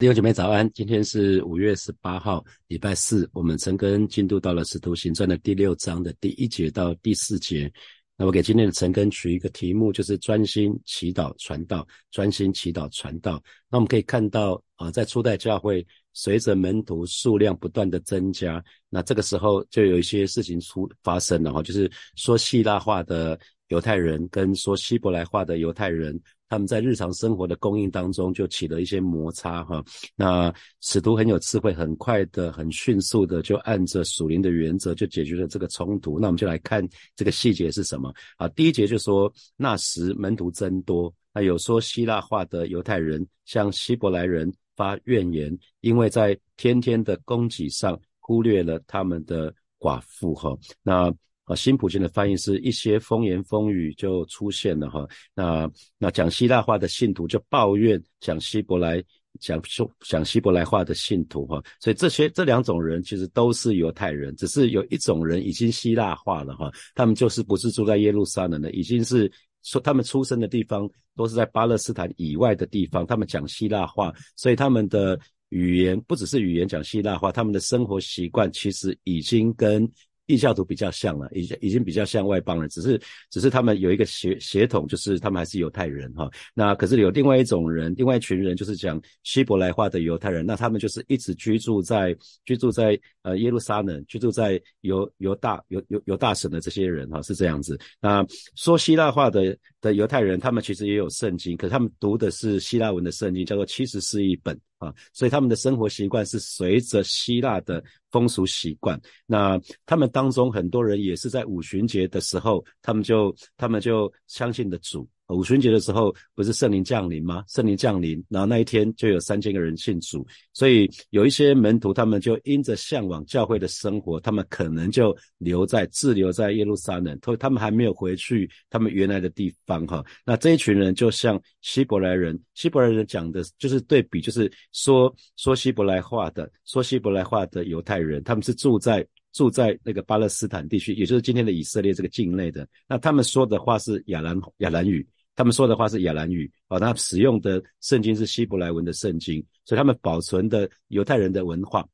弟兄姐妹早安，今天是五月十八号，礼拜四。我们陈根进度到了《使徒行传》的第六章的第一节到第四节。那我给今天的陈根取一个题目，就是专心祈祷传道，专心祈祷传道。那我们可以看到啊，在初代教会，随着门徒数量不断的增加，那这个时候就有一些事情出发生了哈，就是说希腊话的犹太人跟说希伯来话的犹太人。他们在日常生活的供应当中就起了一些摩擦哈，那使徒很有智慧，很快的、很迅速的就按着属灵的原则就解决了这个冲突。那我们就来看这个细节是什么啊？第一节就说那时门徒增多，那有说希腊话的犹太人向希伯来人发怨言，因为在天天的供给上忽略了他们的寡妇哈。那啊，新普京的翻译是一些风言风语就出现了哈。那那讲希腊话的信徒就抱怨讲希伯来讲说讲希伯来话的信徒哈。所以这些这两种人其实都是犹太人，只是有一种人已经希腊化了哈。他们就是不是住在耶路撒冷的，已经是说他们出生的地方都是在巴勒斯坦以外的地方，他们讲希腊话，所以他们的语言不只是语言讲希腊话，他们的生活习惯其实已经跟。异教徒比较像了，已经已经比较像外邦人，只是只是他们有一个血血统，就是他们还是犹太人哈。那可是有另外一种人，另外一群人就是讲希伯来话的犹太人，那他们就是一直居住在居住在呃耶路撒冷，居住在犹犹大犹犹犹大省的这些人哈，是这样子。那说希腊话的的犹太人，他们其实也有圣经，可是他们读的是希腊文的圣经，叫做七十四译本。啊，所以他们的生活习惯是随着希腊的风俗习惯。那他们当中很多人也是在五旬节的时候，他们就他们就相信的主。五旬节的时候不是圣灵降临吗？圣灵降临，然后那一天就有三千个人信主，所以有一些门徒他们就因着向往教会的生活，他们可能就留在滞留在耶路撒冷，他他们还没有回去他们原来的地方哈。那这一群人就像希伯来人，希伯来人讲的就是对比，就是说说希伯来话的，说希伯来话的犹太人，他们是住在住在那个巴勒斯坦地区，也就是今天的以色列这个境内的，那他们说的话是亚兰亚兰语。他们说的话是亚兰语啊，他使用的圣经是希伯来文的圣经，所以他们保存的犹太人的文化，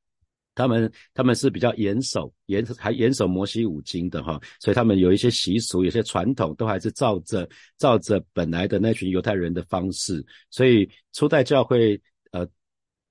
他们他们是比较严守严还严守摩西五经的哈，所以他们有一些习俗、有些传统都还是照着照着本来的那群犹太人的方式，所以初代教会。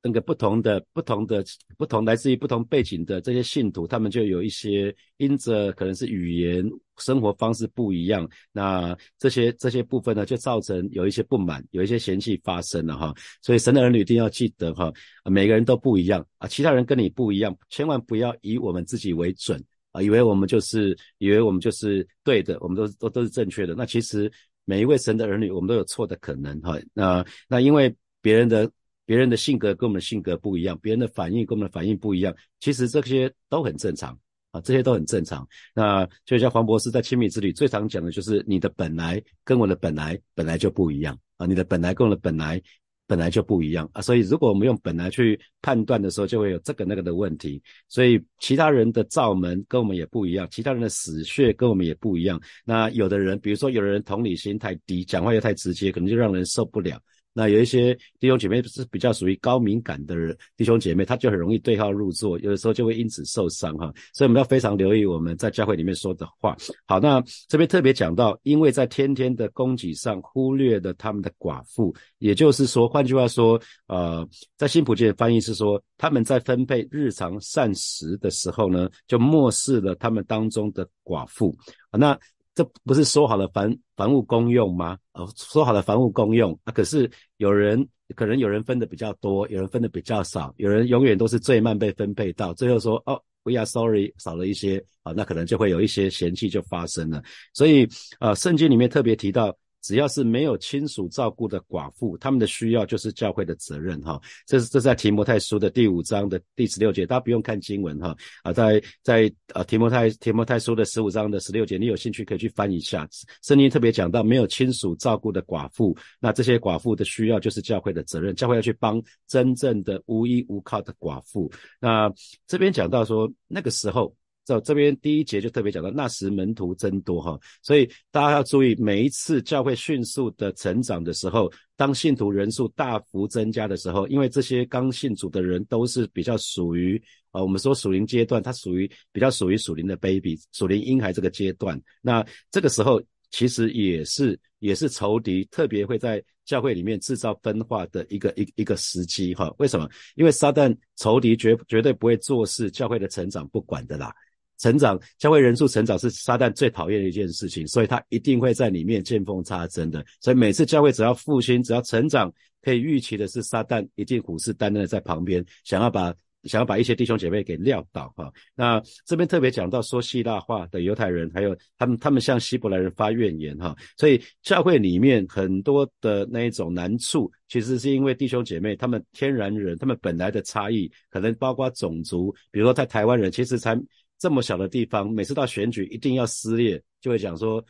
那个不同的、不同的、不同来自于不同背景的这些信徒，他们就有一些因着可能是语言、生活方式不一样，那这些这些部分呢，就造成有一些不满、有一些嫌弃发生了哈。所以神的儿女一定要记得哈，每个人都不一样啊，其他人跟你不一样，千万不要以我们自己为准啊，以为我们就是以为我们就是对的，我们都都都是正确的。那其实每一位神的儿女，我们都有错的可能哈。那那因为别人的。别人的性格跟我们的性格不一样，别人的反应跟我们的反应不一样，其实这些都很正常啊，这些都很正常。那就像黄博士在亲密之旅最常讲的就是你的本来跟我的本来本来就不一样啊，你的本来跟我的本来本来就不一样啊，所以如果我们用本来去判断的时候，就会有这个那个的问题。所以其他人的罩门跟我们也不一样，其他人的死穴跟我们也不一样。那有的人，比如说有的人同理心太低，讲话又太直接，可能就让人受不了。那有一些弟兄姐妹是比较属于高敏感的人，弟兄姐妹他就很容易对号入座，有的时候就会因此受伤哈，所以我们要非常留意我们在教会里面说的话。好，那这边特别讲到，因为在天天的供给上忽略了他们的寡妇，也就是说，换句话说，呃，在新普界的翻译是说，他们在分配日常膳食的时候呢，就漠视了他们当中的寡妇，那。这不是说好了房房屋公用吗？呃，说好了房屋公用啊，可是有人可能有人分的比较多，有人分的比较少，有人永远都是最慢被分配到，最后说哦，we are sorry，少了一些啊，那可能就会有一些嫌弃就发生了。所以呃，圣经里面特别提到。只要是没有亲属照顾的寡妇，他们的需要就是教会的责任哈。这是这在提摩太书的第五章的第十六节，大家不用看经文哈啊，在在呃提摩太提摩太书的十五章的十六节，你有兴趣可以去翻一下。圣经特别讲到没有亲属照顾的寡妇，那这些寡妇的需要就是教会的责任，教会要去帮真正的无依无靠的寡妇。那这边讲到说那个时候。这这边第一节就特别讲到，那时门徒增多哈，所以大家要注意，每一次教会迅速的成长的时候，当信徒人数大幅增加的时候，因为这些刚信主的人都是比较属于啊，我们说属灵阶段，它属于比较属于属灵的 baby，属灵婴孩这个阶段，那这个时候其实也是也是仇敌特别会在教会里面制造分化的一个一一个时机哈，为什么？因为撒旦仇敌绝绝对不会做事教会的成长不管的啦。成长，教会人数成长是撒旦最讨厌的一件事情，所以他一定会在里面见缝插针的。所以每次教会只要复兴，只要成长，可以预期的是撒旦一定虎视眈眈的在旁边，想要把想要把一些弟兄姐妹给撂倒哈。那这边特别讲到说希腊话的犹太人，还有他们他们向希伯来人发怨言哈。所以教会里面很多的那一种难处，其实是因为弟兄姐妹他们天然人，他们本来的差异，可能包括种族，比如说在台湾人，其实才。这么小的地方，每次到选举一定要撕裂，就会讲说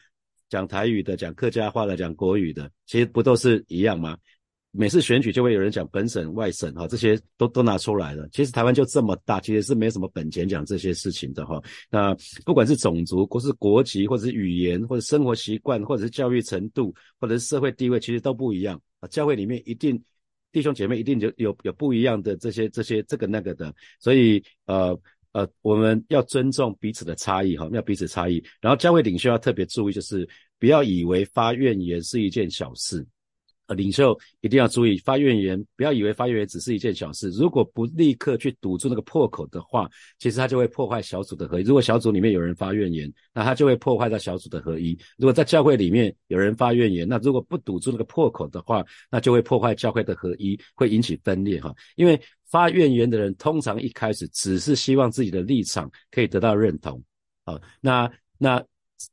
讲台语的、讲客家话的、讲国语的，其实不都是一样吗？每次选举就会有人讲本省、外省，哈，这些都都拿出来了。其实台湾就这么大，其实是没什么本钱讲这些事情的，哈。那不管是种族，或是国籍，或者是语言，或者生活习惯，或者是教育程度，或者是社会地位，其实都不一样啊。教会里面一定弟兄姐妹一定就有有不一样的这些这些这个那个的，所以呃。呃，我们要尊重彼此的差异，哈，要彼此差异。然后教会领袖要特别注意，就是不要以为发怨言是一件小事。呃，领袖一定要注意发怨言，不要以为发怨言只是一件小事。如果不立刻去堵住那个破口的话，其实他就会破坏小组的合一。如果小组里面有人发怨言，那他就会破坏到小组的合一。如果在教会里面有人发怨言，那如果不堵住那个破口的话，那就会破坏教会的合一，会引起分裂哈。因为发怨言的人通常一开始只是希望自己的立场可以得到认同，好，那那。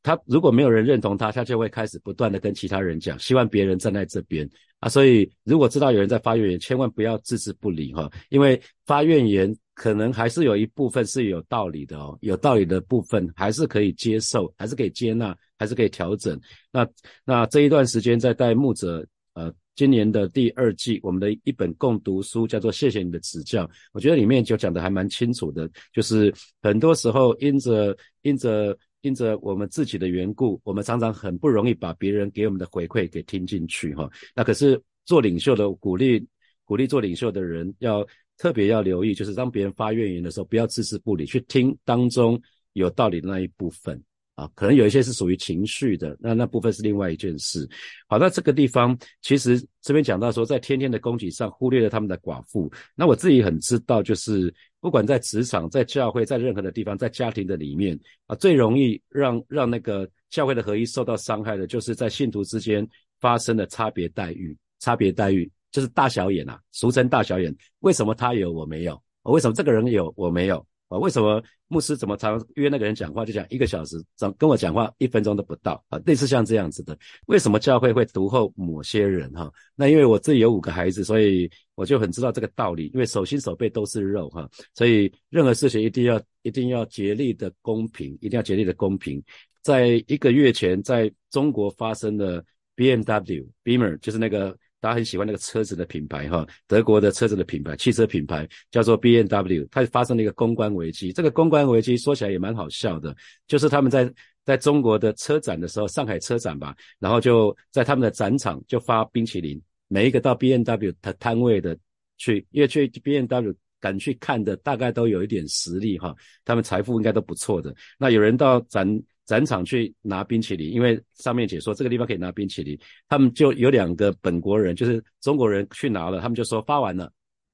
他如果没有人认同他，他就会开始不断的跟其他人讲，希望别人站在这边啊。所以如果知道有人在发怨言，千万不要置之不理哈，因为发怨言可能还是有一部分是有道理的哦，有道理的部分还是可以接受，还是可以接纳，还是可以调整。那那这一段时间在带牧者，呃，今年的第二季，我们的一本共读书叫做《谢谢你的指教》，我觉得里面就讲的还蛮清楚的，就是很多时候因着因着。因着我们自己的缘故，我们常常很不容易把别人给我们的回馈给听进去哈。那可是做领袖的鼓励，鼓励做领袖的人要特别要留意，就是当别人发怨言的时候，不要置之不理，去听当中有道理的那一部分。啊，可能有一些是属于情绪的，那那部分是另外一件事。好，那这个地方其实这边讲到说，在天天的供给上忽略了他们的寡妇。那我自己很知道，就是不管在职场、在教会、在任何的地方、在家庭的里面啊，最容易让让那个教会的合一受到伤害的，就是在信徒之间发生的差别待遇。差别待遇就是大小眼啊，俗称大小眼。为什么他有我没有？为什么这个人有我没有？啊，为什么牧师怎么常约那个人讲话就讲一个小时，怎跟我讲话一分钟都不到啊？类似像这样子的，为什么教会会读后某些人哈？那因为我自己有五个孩子，所以我就很知道这个道理。因为手心手背都是肉哈，所以任何事情一定要一定要竭力的公平，一定要竭力的公平。在一个月前，在中国发生的 B M W Beamer 就是那个。大家很喜欢那个车子的品牌哈，德国的车子的品牌，汽车品牌叫做 B N W，它发生了一个公关危机。这个公关危机说起来也蛮好笑的，就是他们在在中国的车展的时候，上海车展吧，然后就在他们的展场就发冰淇淋，每一个到 B N W 的摊位的去，因为去 B N W 敢去看的，大概都有一点实力哈，他们财富应该都不错的。那有人到展。展场去拿冰淇淋，因为上面解说这个地方可以拿冰淇淋，他们就有两个本国人，就是中国人去拿了，他们就说发完了，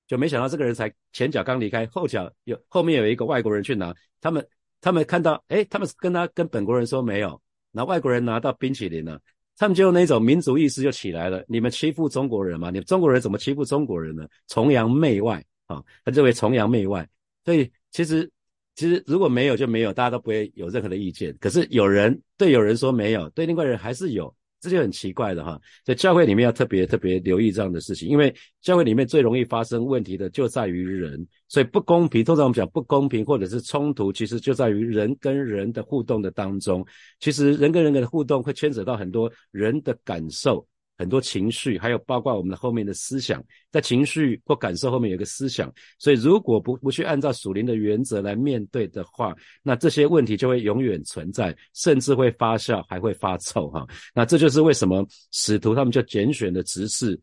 就没想到这个人才前脚刚离开，后脚有后面有一个外国人去拿，他们他们看到，哎，他们跟他跟本国人说没有，那外国人拿到冰淇淋了，他们就那种民族意识就起来了，你们欺负中国人吗？你们中国人怎么欺负中国人呢？崇洋媚外啊，他认为崇洋媚外，所以其实。其实如果没有就没有，大家都不会有任何的意见。可是有人对有人说没有，对另外人还是有，这就很奇怪的哈。在教会里面要特别特别留意这样的事情，因为教会里面最容易发生问题的就在于人，所以不公平。通常我们讲不公平或者是冲突，其实就在于人跟人的互动的当中。其实人跟人的互动会牵扯到很多人的感受。很多情绪，还有包括我们的后面的思想，在情绪或感受后面有一个思想，所以如果不不去按照属灵的原则来面对的话，那这些问题就会永远存在，甚至会发酵，还会发臭哈。那这就是为什么使徒他们就拣选的执事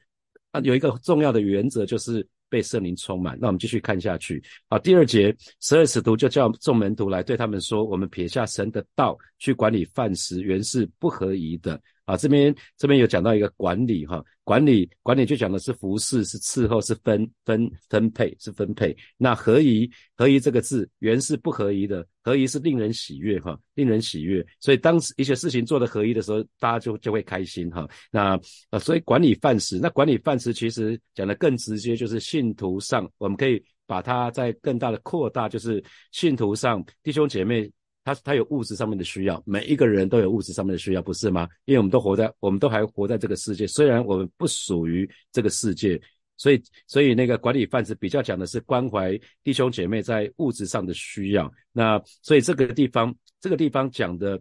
啊，有一个重要的原则就是。被圣灵充满，那我们继续看下去。好，第二节，十二使徒就叫众门徒来对他们说：“我们撇下神的道去管理饭食，原是不合宜的。”啊，这边这边有讲到一个管理哈，管理管理就讲的是服侍，是伺候，是分分分配，是分配。那合宜合宜这个字原是不合宜的，合宜是令人喜悦哈，令人喜悦。所以当一些事情做的合宜的时候，大家就就会开心哈。那啊，所以管理饭食，那管理饭食其实讲的更直接，就是信徒上，我们可以把它在更大的扩大，就是信徒上弟兄姐妹。他他有物质上面的需要，每一个人都有物质上面的需要，不是吗？因为我们都活在，我们都还活在这个世界，虽然我们不属于这个世界，所以所以那个管理范子比较讲的是关怀弟兄姐妹在物质上的需要。那所以这个地方这个地方讲的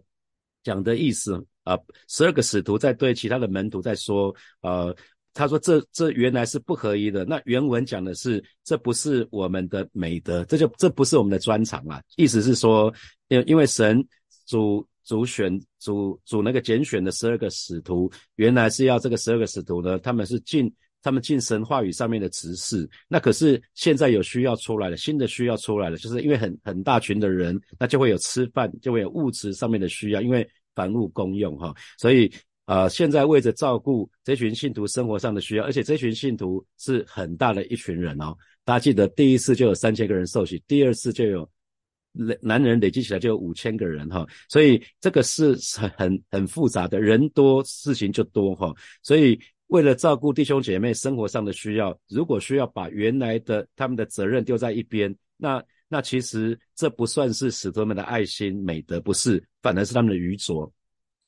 讲的意思啊，十二个使徒在对其他的门徒在说，呃。他说：“这这原来是不合一的。那原文讲的是，这不是我们的美德，这就这不是我们的专长啊。意思是说，因因为神主主选主主那个拣选的十二个使徒，原来是要这个十二个使徒呢，他们是进他们进神话语上面的执事。那可是现在有需要出来了，新的需要出来了，就是因为很很大群的人，那就会有吃饭，就会有物质上面的需要，因为凡物公用哈，所以。”啊，现在为着照顾这群信徒生活上的需要，而且这群信徒是很大的一群人哦。大家记得第一次就有三千个人受洗，第二次就有男男人累积起来就有五千个人哈。所以这个是很很很复杂的，人多事情就多哈。所以为了照顾弟兄姐妹生活上的需要，如果需要把原来的他们的责任丢在一边，那那其实这不算是使徒们的爱心美德，不是，反而是他们的愚拙。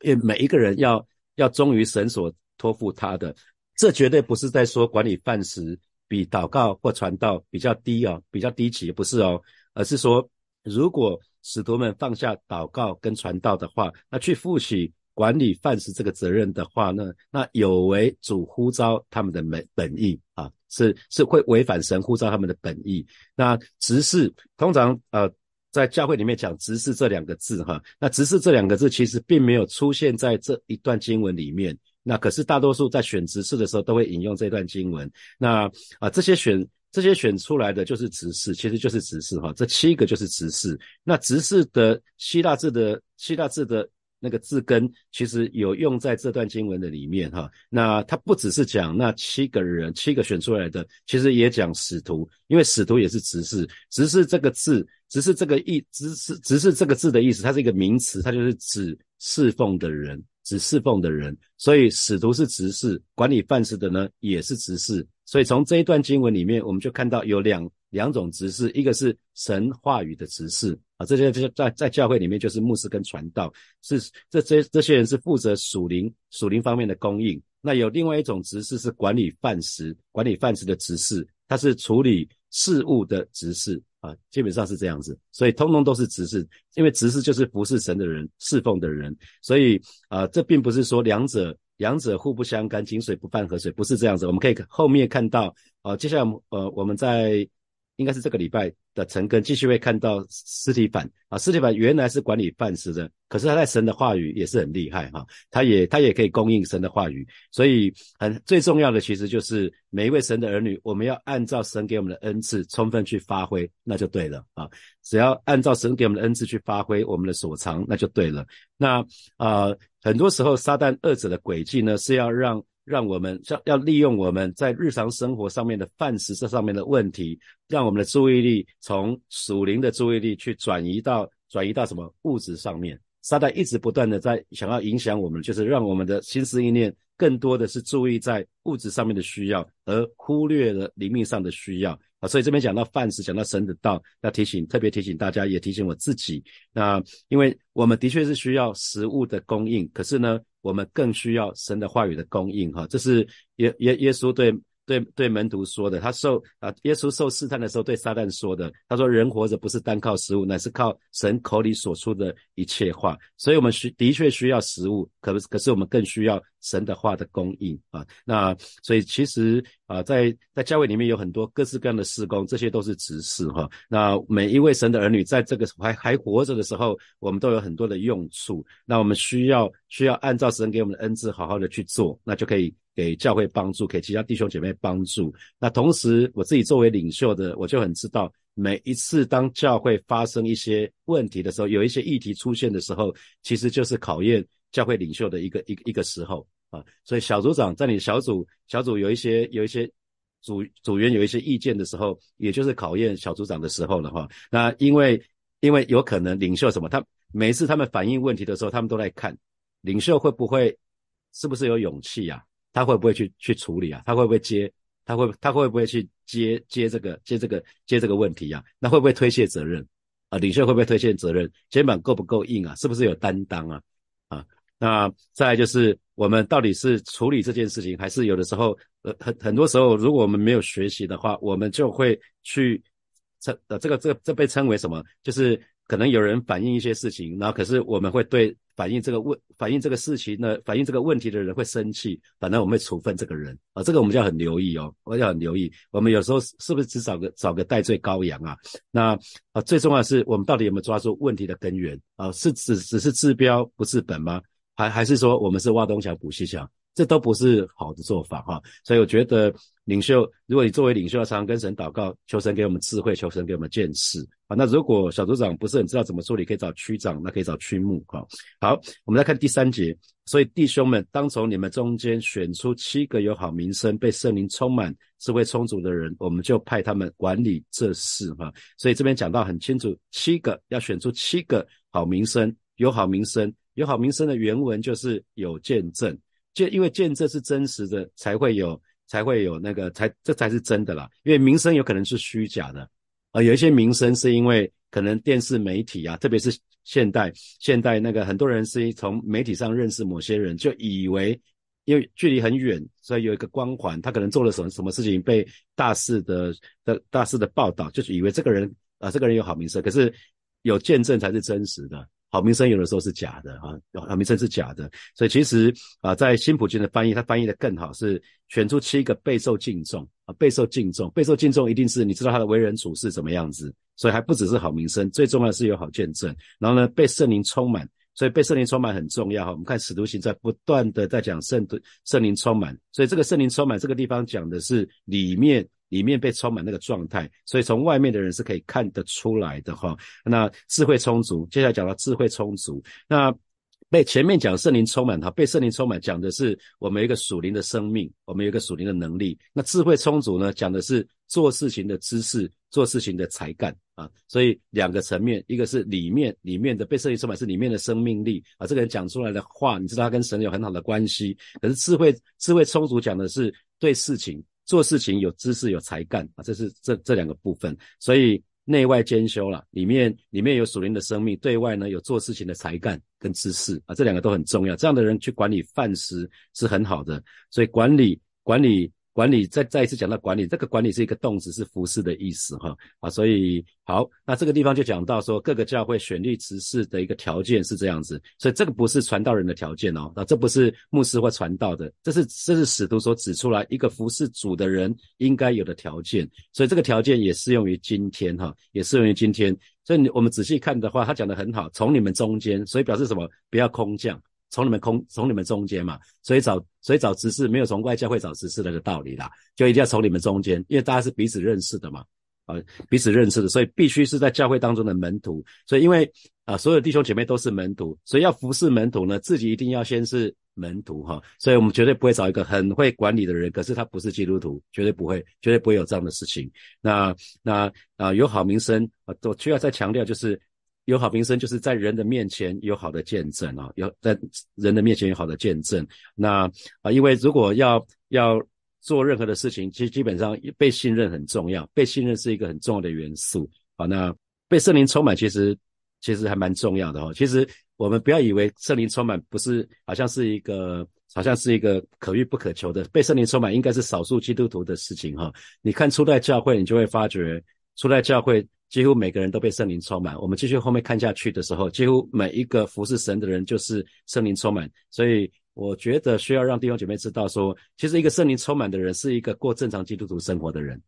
因为每一个人要。要忠于神所托付他的，这绝对不是在说管理饭食比祷告或传道比较低啊，比较低级，不是哦，而是说，如果使徒们放下祷告跟传道的话，那去负起管理饭食这个责任的话呢，那有违主呼召他们的本本意啊，是是会违反神呼召他们的本意。那执事通常呃。在教会里面讲“执事”这两个字，哈，那“执事”这两个字其实并没有出现在这一段经文里面。那可是大多数在选执事的时候都会引用这段经文。那啊，这些选这些选出来的就是执事，其实就是执事，哈，这七个就是执事。那执事的希腊字的希腊字的。那个字根其实有用在这段经文的里面哈，那它不只是讲那七个人，七个选出来的，其实也讲使徒，因为使徒也是执事，执事这个字，只是这个意，执事执事这个字的意思，它是一个名词，它就是指侍奉的人，指侍奉的人，所以使徒是执事，管理饭食的呢也是执事，所以从这一段经文里面，我们就看到有两。两种执事，一个是神话语的执事啊，这些这些在在教会里面就是牧师跟传道，是这这这些人是负责属灵属灵方面的供应。那有另外一种执事是管理饭食，管理饭食的执事，他是处理事务的执事啊，基本上是这样子。所以通通都是执事，因为执事就是服侍神的人，侍奉的人。所以啊，这并不是说两者两者互不相干，井水不犯河水，不是这样子。我们可以后面看到啊，接下来呃我们在。应该是这个礼拜的陈根继续会看到斯提凡啊，斯提凡原来是管理饭食的，可是他在神的话语也是很厉害哈，他也他也可以供应神的话语，所以很最重要的其实就是每一位神的儿女，我们要按照神给我们的恩赐充分去发挥，那就对了啊，只要按照神给我们的恩赐去发挥我们的所长，那就对了。那啊，很多时候撒旦二者的轨迹呢，是要让。让我们要要利用我们在日常生活上面的饭食这上面的问题，让我们的注意力从属灵的注意力去转移到转移到什么物质上面。撒旦一直不断的在想要影响我们，就是让我们的心思意念更多的是注意在物质上面的需要，而忽略了灵命上的需要啊。所以这边讲到饭食，讲到神的道，要提醒特别提醒大家，也提醒我自己。那因为我们的确是需要食物的供应，可是呢。我们更需要神的话语的供应，哈，这是耶耶耶稣对对对门徒说的，他受啊，耶稣受试探的时候对撒旦说的，他说人活着不是单靠食物，乃是靠神口里所出的一切话。所以，我们需的确需要食物，可可是我们更需要神的话的供应啊。那所以其实啊，在在教会里面有很多各式各样的事工，这些都是指示哈。那每一位神的儿女在这个还还活着的时候，我们都有很多的用处。那我们需要需要按照神给我们的恩赐，好好的去做，那就可以。给教会帮助，给其他弟兄姐妹帮助。那同时，我自己作为领袖的，我就很知道，每一次当教会发生一些问题的时候，有一些议题出现的时候，其实就是考验教会领袖的一个一个一个时候啊。所以，小组长在你小组小组有一些有一些组组员有一些意见的时候，也就是考验小组长的时候了哈。那因为因为有可能领袖什么，他每一次他们反映问题的时候，他们都在看领袖会不会是不是有勇气呀？他会不会去去处理啊？他会不会接？他会他会不会去接接这个接这个接这个问题呀？那会不会推卸责任啊？领袖会不会推卸责任？肩膀够不够硬啊？是不是有担当啊？啊，那再就是我们到底是处理这件事情，还是有的时候呃很很多时候，如果我们没有学习的话，我们就会去称呃这个这这被称为什么？就是可能有人反映一些事情，然后可是我们会对。反映这个问，反映这个事情呢，反映这个问题的人会生气，反正我们会处分这个人啊，这个我们就要很留意哦，我要很留意。我们有时候是不是只找个找个代罪羔羊啊？那啊，最重要的是我们到底有没有抓住问题的根源啊？是只只是治标不治本吗？还还是说我们是挖东墙补西墙？这都不是好的做法哈，所以我觉得领袖，如果你作为领袖，要常常跟神祷告，求神给我们智慧，求神给我们见识啊。那如果小组长不是很知道怎么处理，可以找区长，那可以找区牧哈。好，我们来看第三节，所以弟兄们，当从你们中间选出七个有好名声、被圣灵充满、智慧充足的人，我们就派他们管理这事哈。所以这边讲到很清楚，七个要选出七个好名声、有好名声、有好名声的原文就是有见证。见，因为见证是真实的，才会有，才会有那个，才这才是真的啦。因为名声有可能是虚假的，啊，有一些名声是因为可能电视媒体啊，特别是现代，现代那个很多人是从媒体上认识某些人，就以为因为距离很远，所以有一个光环，他可能做了什么什么事情被大肆的的大肆的报道，就是以为这个人啊，这个人有好名声，可是有见证才是真实的。好名声有的时候是假的啊，好名声是假的，所以其实啊，在新普京的翻译，他翻译的更好，是选出七个备受敬重啊，备受敬重，备受敬重，一定是你知道他的为人处事怎么样子，所以还不只是好名声，最重要的是有好见证，然后呢，被圣灵充满，所以被圣灵充满很重要哈。我们看使徒行在不断的在讲圣圣灵充满，所以这个圣灵充满这个地方讲的是里面。里面被充满那个状态，所以从外面的人是可以看得出来的哈。那智慧充足，接下来讲到智慧充足。那被前面讲圣灵充满，哈，被圣灵充满讲的是我们一个属灵的生命，我们有一个属灵的能力。那智慧充足呢，讲的是做事情的知识，做事情的才干啊。所以两个层面，一个是里面里面的被圣灵充满是里面的生命力啊，这个人讲出来的话，你知道他跟神有很好的关系。可是智慧智慧充足讲的是对事情。做事情有知识有才干啊，这是这这两个部分，所以内外兼修了。里面里面有属灵的生命，对外呢有做事情的才干跟知识啊，这两个都很重要。这样的人去管理饭食是很好的，所以管理管理。管理再再一次讲到管理，这个管理是一个动词，是服侍的意思哈啊，所以好，那这个地方就讲到说各个教会选立执事的一个条件是这样子，所以这个不是传道人的条件哦，那这不是牧师或传道的，这是这是使徒所指出来一个服侍主的人应该有的条件，所以这个条件也适用于今天哈，也适用于今天，所以你我们仔细看的话，他讲的很好，从你们中间，所以表示什么？不要空降。从你们空从你们中间嘛，所以找所以找执事没有从外教会找执事那个道理啦，就一定要从你们中间，因为大家是彼此认识的嘛，啊彼此认识的，所以必须是在教会当中的门徒。所以因为啊所有弟兄姐妹都是门徒，所以要服侍门徒呢，自己一定要先是门徒哈。所以我们绝对不会找一个很会管理的人，可是他不是基督徒，绝对不会，绝对不会有这样的事情。那那啊有好名声啊，我需要再强调就是。有好名声，就是在人的面前有好的见证啊，有在人的面前有好的见证。那啊，因为如果要要做任何的事情，其实基本上被信任很重要，被信任是一个很重要的元素。好，那被圣灵充满，其实其实还蛮重要的哦。其实我们不要以为圣灵充满不是好像是一个好像是一个可遇不可求的。被圣灵充满应该是少数基督徒的事情哈。你看初代教会，你就会发觉初代教会几乎每个人都被圣灵充满。我们继续后面看下去的时候，几乎每一个服侍神的人就是圣灵充满。所以我觉得需要让弟兄姐妹知道说，其实一个圣灵充满的人是一个过正常基督徒生活的人。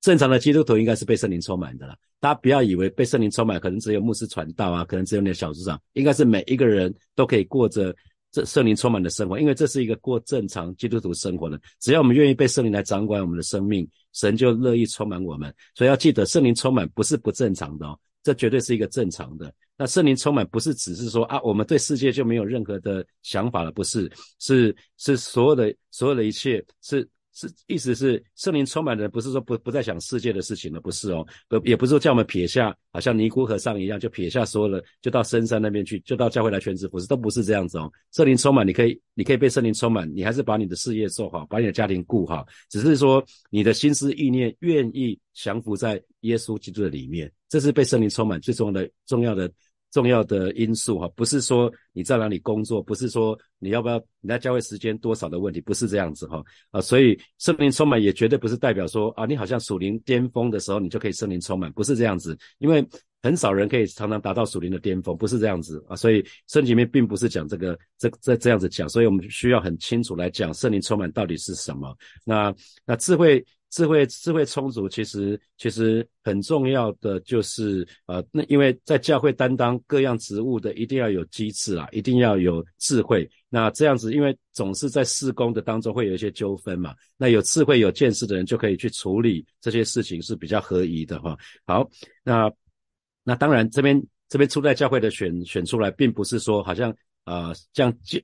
正常的基督徒应该是被圣灵充满的了。大家不要以为被圣灵充满可能只有牧师传道啊，可能只有你的小组长，应该是每一个人都可以过着这圣灵充满的生活，因为这是一个过正常基督徒生活的。只要我们愿意被圣灵来掌管我们的生命，神就乐意充满我们。所以要记得，圣灵充满不是不正常的哦，这绝对是一个正常的。那圣灵充满不是只是说啊，我们对世界就没有任何的想法了，不是，是是所有的所有的一切是。是，意思是圣灵充满的人，不是说不不再想世界的事情了，不是哦，不也不是说叫我们撇下，好像尼姑和尚一样，就撇下所有的，就到深山那边去，就到教会来全职服侍，都不是这样子哦。圣灵充满，你可以，你可以被圣灵充满，你还是把你的事业做好，把你的家庭顾好，只是说你的心思意念愿意降服在耶稣基督的里面，这是被圣灵充满最重要的重要的。重要的因素哈，不是说你在哪里工作，不是说你要不要你在教会时间多少的问题，不是这样子哈。啊，所以圣灵充满也绝对不是代表说啊，你好像属灵巅峰的时候，你就可以圣灵充满，不是这样子，因为很少人可以常常达到属灵的巅峰，不是这样子啊，所以圣经里面并不是讲这个这这这样子讲，所以我们需要很清楚来讲圣灵充满到底是什么，那那智慧。智慧智慧充足，其实其实很重要的就是呃，那因为在教会担当各样职务的，一定要有机智啊，一定要有智慧。那这样子，因为总是在施工的当中会有一些纠纷嘛，那有智慧有见识的人就可以去处理这些事情是比较合宜的哈。好，那那当然这边这边初代教会的选选出来，并不是说好像呃像就。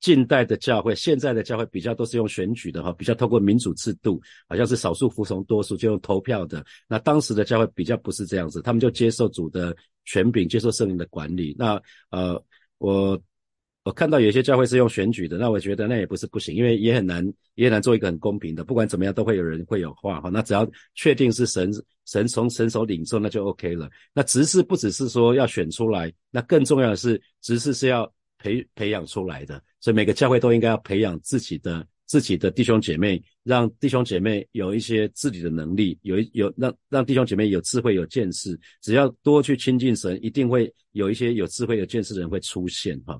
近代的教会，现在的教会比较都是用选举的哈，比较透过民主制度，好像是少数服从多数就用投票的。那当时的教会比较不是这样子，他们就接受主的权柄，接受圣灵的管理。那呃，我我看到有些教会是用选举的，那我觉得那也不是不行，因为也很难也很难做一个很公平的。不管怎么样，都会有人会有话哈。那只要确定是神神从神手领受，那就 OK 了。那执事不只是说要选出来，那更重要的是执事是要。培培养出来的，所以每个教会都应该要培养自己的自己的弟兄姐妹，让弟兄姐妹有一些自理的能力，有有让让弟兄姐妹有智慧有见识。只要多去亲近神，一定会有一些有智慧有见识的人会出现哈。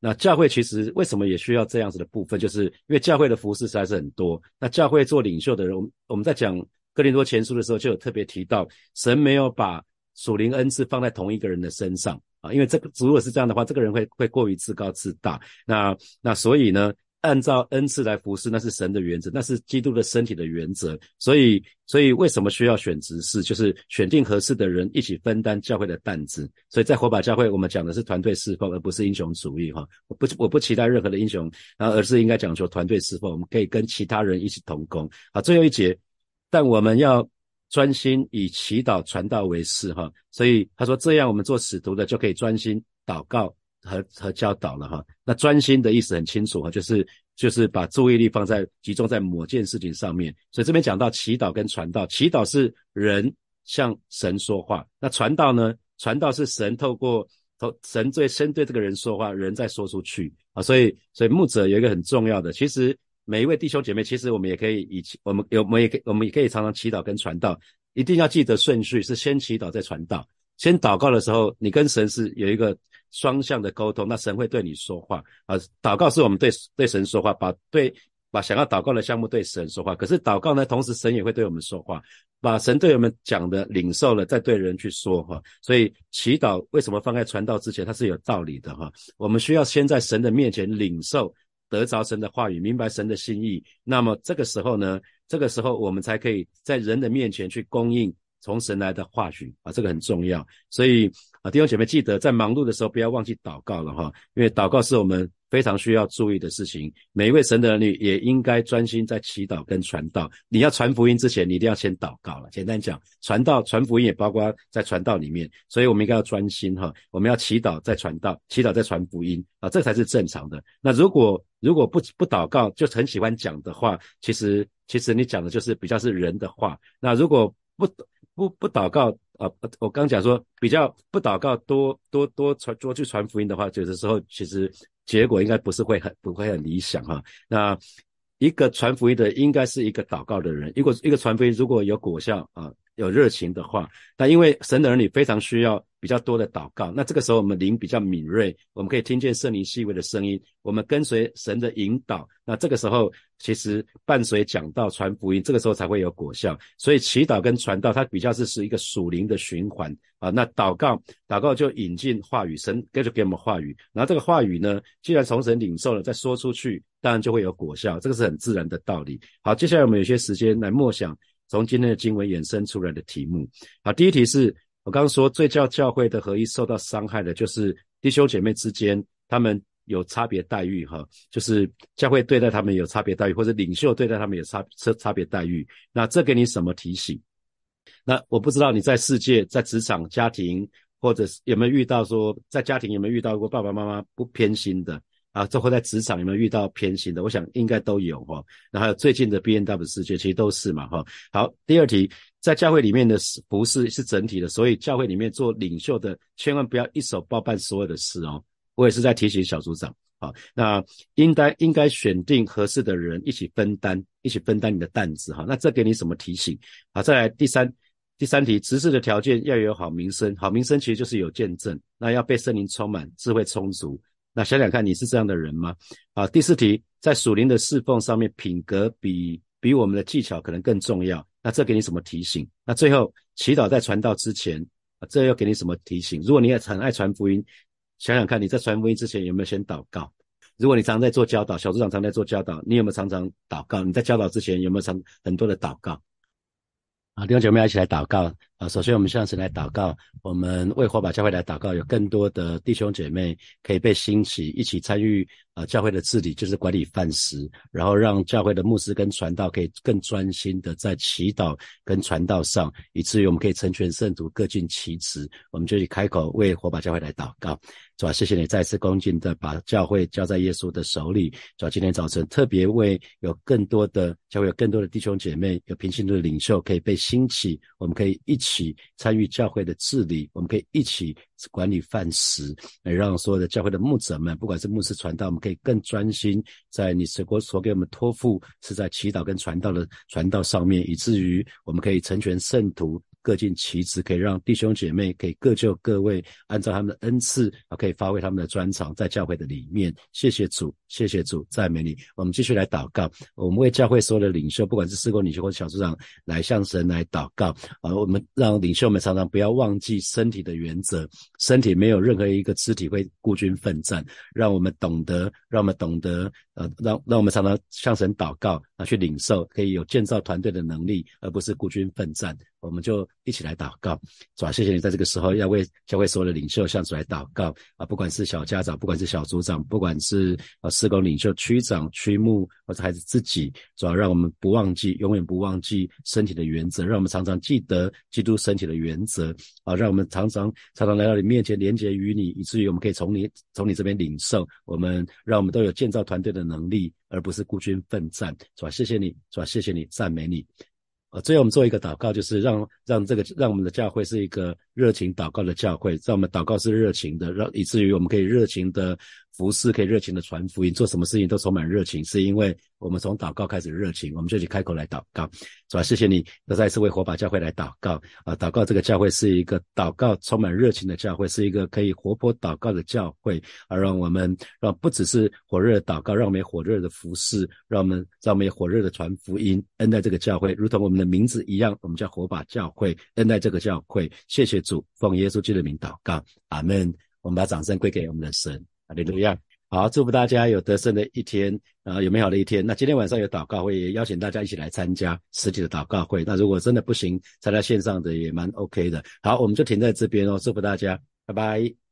那教会其实为什么也需要这样子的部分，就是因为教会的服饰实在是很多。那教会做领袖的人，我们我们在讲哥林多前书的时候就有特别提到，神没有把属灵恩赐放在同一个人的身上。因为这个如果是这样的话，这个人会会过于自高自大。那那所以呢，按照恩赐来服侍，那是神的原则，那是基督的身体的原则。所以所以为什么需要选执事，就是选定合适的人一起分担教会的担子。所以在火把教会，我们讲的是团队侍奉，而不是英雄主义。哈，我不我不期待任何的英雄，啊，而是应该讲求团队侍奉，我们可以跟其他人一起同工。好，最后一节，但我们要。专心以祈祷传道为事，哈，所以他说这样我们做使徒的就可以专心祷告和和教导了，哈。那专心的意思很清楚，哈，就是就是把注意力放在集中在某件事情上面。所以这边讲到祈祷跟传道，祈祷是人向神说话，那传道呢？传道是神透过透神对先对这个人说话，人再说出去啊。所以所以牧者有一个很重要的，其实。每一位弟兄姐妹，其实我们也可以以我们有我们也可以我们也可以常常祈祷跟传道，一定要记得顺序是先祈祷再传道。先祷告的时候，你跟神是有一个双向的沟通，那神会对你说话啊。祷告是我们对对神说话，把对把想要祷告的项目对神说话。可是祷告呢，同时神也会对我们说话，把神对我们讲的领受了，再对人去说哈。所以祈祷为什么放在传道之前，它是有道理的哈。我们需要先在神的面前领受。得着神的话语，明白神的心意，那么这个时候呢？这个时候我们才可以在人的面前去供应从神来的话语啊，这个很重要。所以啊，弟兄姐妹记得在忙碌的时候不要忘记祷告了哈，因为祷告是我们。非常需要注意的事情，每一位神的儿女也应该专心在祈祷跟传道。你要传福音之前，你一定要先祷告了。简单讲，传道、传福音也包括在传道里面，所以我们应该要专心哈。我们要祈祷再传道，祈祷再传福音啊，这才是正常的。那如果如果不不祷告，就很喜欢讲的话，其实其实你讲的就是比较是人的话。那如果不不不祷告啊，我刚讲说比较不祷告，多多多传多去传福音的话，有的时候其实。结果应该不是会很不会很理想哈。那一个传福音的应该是一个祷告的人，如果一个传福音如果有果效啊。有热情的话，那因为神的儿女非常需要比较多的祷告。那这个时候我们灵比较敏锐，我们可以听见圣灵细微的声音，我们跟随神的引导。那这个时候其实伴随讲道传福音，这个时候才会有果效。所以祈祷跟传道它比较是是一个属灵的循环啊。那祷告祷告就引进话语，神给就给我们话语。然后这个话语呢，既然从神领受了，再说出去，当然就会有果效。这个是很自然的道理。好，接下来我们有些时间来默想。从今天的经文衍生出来的题目，好，第一题是我刚刚说最教教会的合一受到伤害的，就是弟兄姐妹之间他们有差别待遇，哈，就是教会对待他们有差别待遇，或者领袖对待他们有差差差别待遇。那这给你什么提醒？那我不知道你在世界、在职场、家庭，或者是有没有遇到说在家庭有没有遇到过爸爸妈妈不偏心的？啊，这会在职场有没有遇到偏心的？我想应该都有哈。那还有最近的 B N W 事件，其实都是嘛哈。好，第二题，在教会里面的服饰是整体的，所以教会里面做领袖的，千万不要一手包办所有的事哦。我也是在提醒小组长，好，那应该应该选定合适的人一起分担，一起分担你的担子哈。那这给你什么提醒？好，再来第三第三题，执事的条件要有好名声，好名声其实就是有见证，那要被圣灵充满，智慧充足。那想想看，你是这样的人吗？啊，第四题，在属灵的侍奉上面，品格比比我们的技巧可能更重要。那这给你什么提醒？那最后，祈祷在传道之前，啊，这又给你什么提醒？如果你也很爱传福音，想想看你在传福音之前有没有先祷告？如果你常在做教导，小组长常在做教导，你有没有常常祷告？你在教导之前有没有常很多的祷告？啊，弟兄姐妹一起来祷告啊！首先，我们向神来祷告，我们为火把教会来祷告，有更多的弟兄姐妹可以被兴起，一起参与啊教会的治理，就是管理饭食，然后让教会的牧师跟传道可以更专心的在祈祷跟传道上，以至于我们可以成全圣徒，各尽其职。我们就以开口为火把教会来祷告。主啊，谢谢你再次恭敬的把教会交在耶稣的手里。主啊，今天早晨特别为有更多的教会有更多的弟兄姐妹，有平信徒的领袖可以被兴起，我们可以一起参与教会的治理，我们可以一起管理饭食，来让所有的教会的牧者们，不管是牧师传道，我们可以更专心在你神国所给我们托付，是在祈祷跟传道的传道上面，以至于我们可以成全圣徒。各尽其职，可以让弟兄姐妹可以各就各位，按照他们的恩赐啊，可以发挥他们的专长，在教会的里面。谢谢主，谢谢主，赞美你。我们继续来祷告，我们为教会所有的领袖，不管是施工领袖或小组长，来向神来祷告啊。我们让领袖们常常不要忘记身体的原则，身体没有任何一个肢体会孤军奋战。让我们懂得，让我们懂得，呃，让让我们常常向神祷告啊，去领受，可以有建造团队的能力，而不是孤军奋战。我们就一起来祷告，是吧？谢谢你在这个时候要为教会所有的领袖向主来祷告啊！不管是小家长，不管是小组长，不管是啊施工领袖、区长、区牧，或者孩子自己，主要让我们不忘记，永远不忘记身体的原则，让我们常常记得基督身体的原则啊！让我们常常常常来到你面前，连接于你，以至于我们可以从你从你这边领受。我们让我们都有建造团队的能力，而不是孤军奋战，是吧？谢谢你，是吧？谢谢你，赞美你。啊，最后我们做一个祷告，就是让让这个让我们的教会是一个热情祷告的教会，让我们祷告是热情的，让以至于我们可以热情的。服侍可以热情的传福音，做什么事情都充满热情，是因为我们从祷告开始热情，我们就去开口来祷告。主要谢谢你，又再次为火把教会来祷告啊！祷告这个教会是一个祷告充满热情的教会，是一个可以活泼祷告的教会，而让我们让不只是火热的祷告，让我们火热的服侍，让我们让我们火热的传福音，恩待这个教会，如同我们的名字一样，我们叫火把教会，恩待这个教会。谢谢主，奉耶稣基督的名祷告，阿门。我们把掌声归给我们的神。哈利路亚！好，祝福大家有得胜的一天啊，有美好的一天。那今天晚上有祷告会，也邀请大家一起来参加实体的祷告会。那如果真的不行，参加线上的也蛮 OK 的。好，我们就停在这边哦，祝福大家，拜拜。